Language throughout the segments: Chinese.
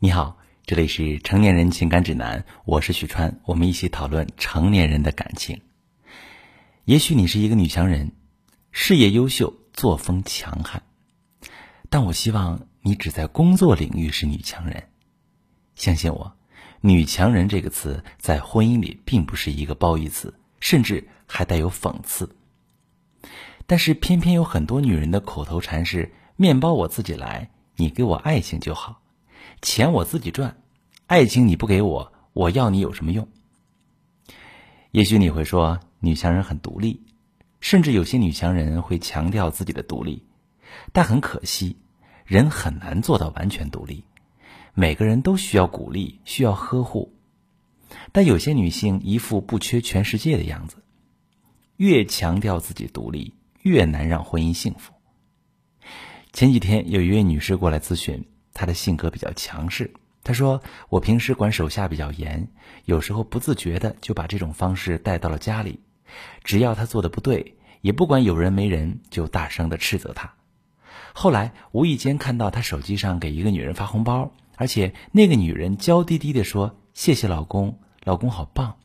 你好，这里是成年人情感指南，我是许川，我们一起讨论成年人的感情。也许你是一个女强人，事业优秀，作风强悍，但我希望你只在工作领域是女强人。相信我，女强人这个词在婚姻里并不是一个褒义词，甚至还带有讽刺。但是偏偏有很多女人的口头禅是：面包我自己来，你给我爱情就好。钱我自己赚，爱情你不给我，我要你有什么用？也许你会说，女强人很独立，甚至有些女强人会强调自己的独立，但很可惜，人很难做到完全独立。每个人都需要鼓励，需要呵护，但有些女性一副不缺全世界的样子，越强调自己独立，越难让婚姻幸福。前几天有一位女士过来咨询。他的性格比较强势。他说：“我平时管手下比较严，有时候不自觉的就把这种方式带到了家里。只要他做的不对，也不管有人没人，就大声的斥责他。后来无意间看到他手机上给一个女人发红包，而且那个女人娇滴滴的说：‘谢谢老公，老公好棒，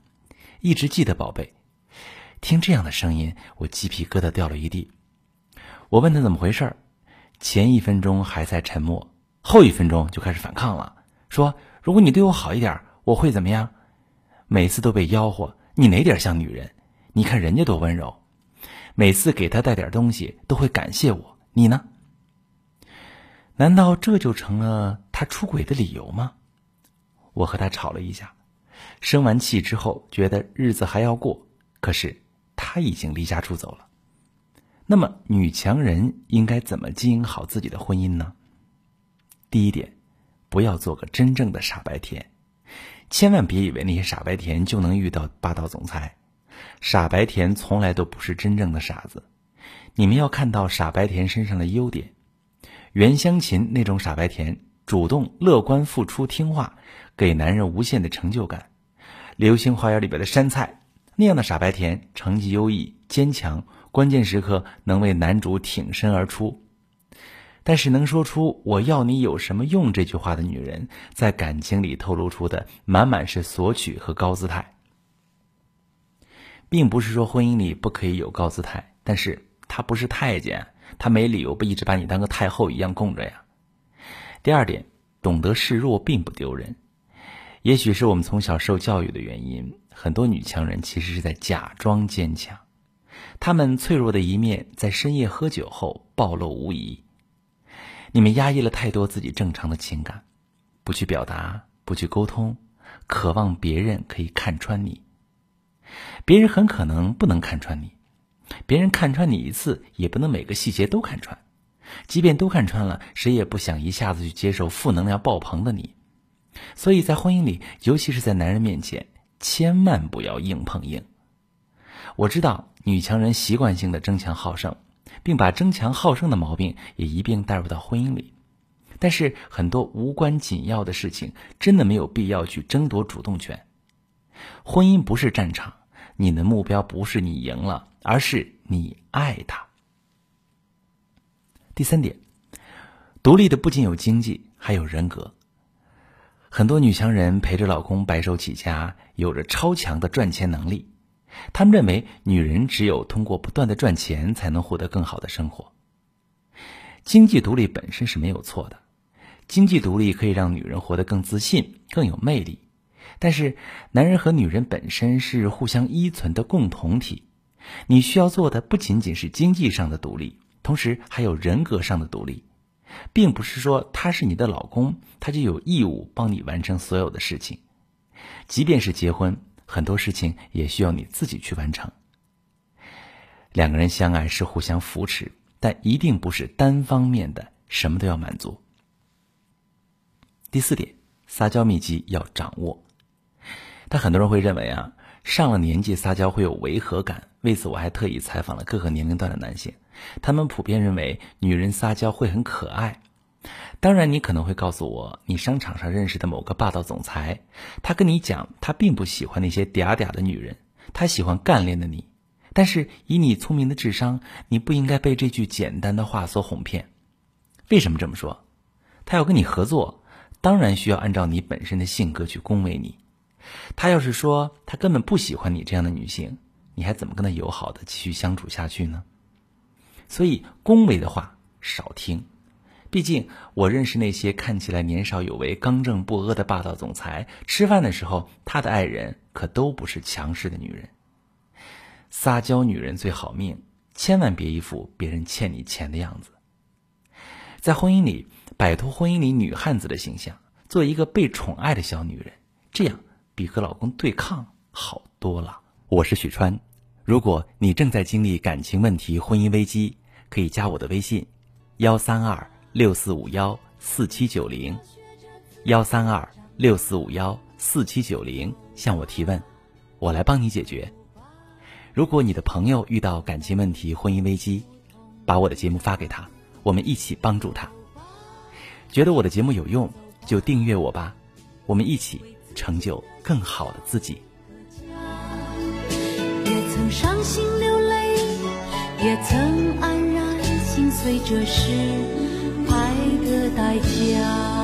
一直记得宝贝。’听这样的声音，我鸡皮疙瘩掉了一地。我问他怎么回事前一分钟还在沉默。”后一分钟就开始反抗了，说：“如果你对我好一点，我会怎么样？”每次都被吆喝，你哪点像女人？你看人家多温柔，每次给他带点东西都会感谢我，你呢？难道这就成了他出轨的理由吗？我和他吵了一下，生完气之后觉得日子还要过，可是他已经离家出走了。那么，女强人应该怎么经营好自己的婚姻呢？第一点，不要做个真正的傻白甜，千万别以为那些傻白甜就能遇到霸道总裁。傻白甜从来都不是真正的傻子，你们要看到傻白甜身上的优点。袁湘琴那种傻白甜，主动、乐观、付出、听话，给男人无限的成就感。《流星花园》里边的杉菜那样的傻白甜，成绩优异、坚强，关键时刻能为男主挺身而出。但是能说出“我要你有什么用”这句话的女人，在感情里透露出的满满是索取和高姿态，并不是说婚姻里不可以有高姿态，但是她不是太监，她没理由不一直把你当个太后一样供着呀。第二点，懂得示弱并不丢人，也许是我们从小受教育的原因，很多女强人其实是在假装坚强，她们脆弱的一面在深夜喝酒后暴露无遗。你们压抑了太多自己正常的情感，不去表达，不去沟通，渴望别人可以看穿你。别人很可能不能看穿你，别人看穿你一次，也不能每个细节都看穿。即便都看穿了，谁也不想一下子去接受负能量爆棚的你。所以在婚姻里，尤其是在男人面前，千万不要硬碰硬。我知道女强人习惯性的争强好胜。并把争强好胜的毛病也一并带入到婚姻里，但是很多无关紧要的事情，真的没有必要去争夺主动权。婚姻不是战场，你的目标不是你赢了，而是你爱他。第三点，独立的不仅有经济，还有人格。很多女强人陪着老公白手起家，有着超强的赚钱能力。他们认为，女人只有通过不断的赚钱，才能获得更好的生活。经济独立本身是没有错的，经济独立可以让女人活得更自信、更有魅力。但是，男人和女人本身是互相依存的共同体，你需要做的不仅仅是经济上的独立，同时还有人格上的独立，并不是说他是你的老公，他就有义务帮你完成所有的事情，即便是结婚。很多事情也需要你自己去完成。两个人相爱是互相扶持，但一定不是单方面的，什么都要满足。第四点，撒娇秘籍要掌握。但很多人会认为啊，上了年纪撒娇会有违和感。为此，我还特意采访了各个年龄段的男性，他们普遍认为女人撒娇会很可爱。当然，你可能会告诉我，你商场上认识的某个霸道总裁，他跟你讲，他并不喜欢那些嗲嗲的女人，他喜欢干练的你。但是以你聪明的智商，你不应该被这句简单的话所哄骗。为什么这么说？他要跟你合作，当然需要按照你本身的性格去恭维你。他要是说他根本不喜欢你这样的女性，你还怎么跟他友好的继续相处下去呢？所以恭维的话少听。毕竟我认识那些看起来年少有为、刚正不阿的霸道总裁，吃饭的时候他的爱人可都不是强势的女人。撒娇女人最好命，千万别一副别人欠你钱的样子。在婚姻里，摆脱婚姻里女汉子的形象，做一个被宠爱的小女人，这样比和老公对抗好多了。我是许川，如果你正在经历感情问题、婚姻危机，可以加我的微信：幺三二六四五幺四七九零，幺三二六四五幺四七九零，向我提问，我来帮你解决。如果你的朋友遇到感情问题、婚姻危机，把我的节目发给他，我们一起帮助他。觉得我的节目有用，就订阅我吧，我们一起成就更好的自己。也曾伤心流泪，也曾黯然心碎，这是。爱的代价。